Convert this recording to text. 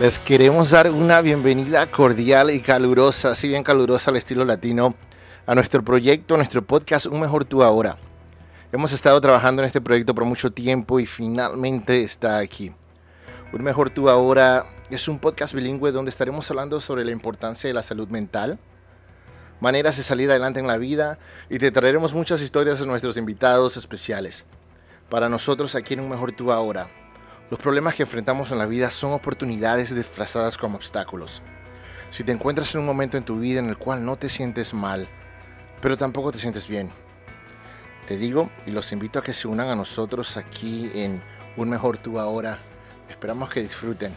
Les queremos dar una bienvenida cordial y calurosa, así bien calurosa al estilo latino, a nuestro proyecto, a nuestro podcast Un Mejor Tú Ahora. Hemos estado trabajando en este proyecto por mucho tiempo y finalmente está aquí. Un Mejor Tú Ahora es un podcast bilingüe donde estaremos hablando sobre la importancia de la salud mental, maneras de salir adelante en la vida y te traeremos muchas historias de nuestros invitados especiales. Para nosotros aquí en Un Mejor Tú Ahora, los problemas que enfrentamos en la vida son oportunidades disfrazadas como obstáculos. Si te encuentras en un momento en tu vida en el cual no te sientes mal, pero tampoco te sientes bien, te digo y los invito a que se unan a nosotros aquí en Un Mejor Tú Ahora. Esperamos que disfruten.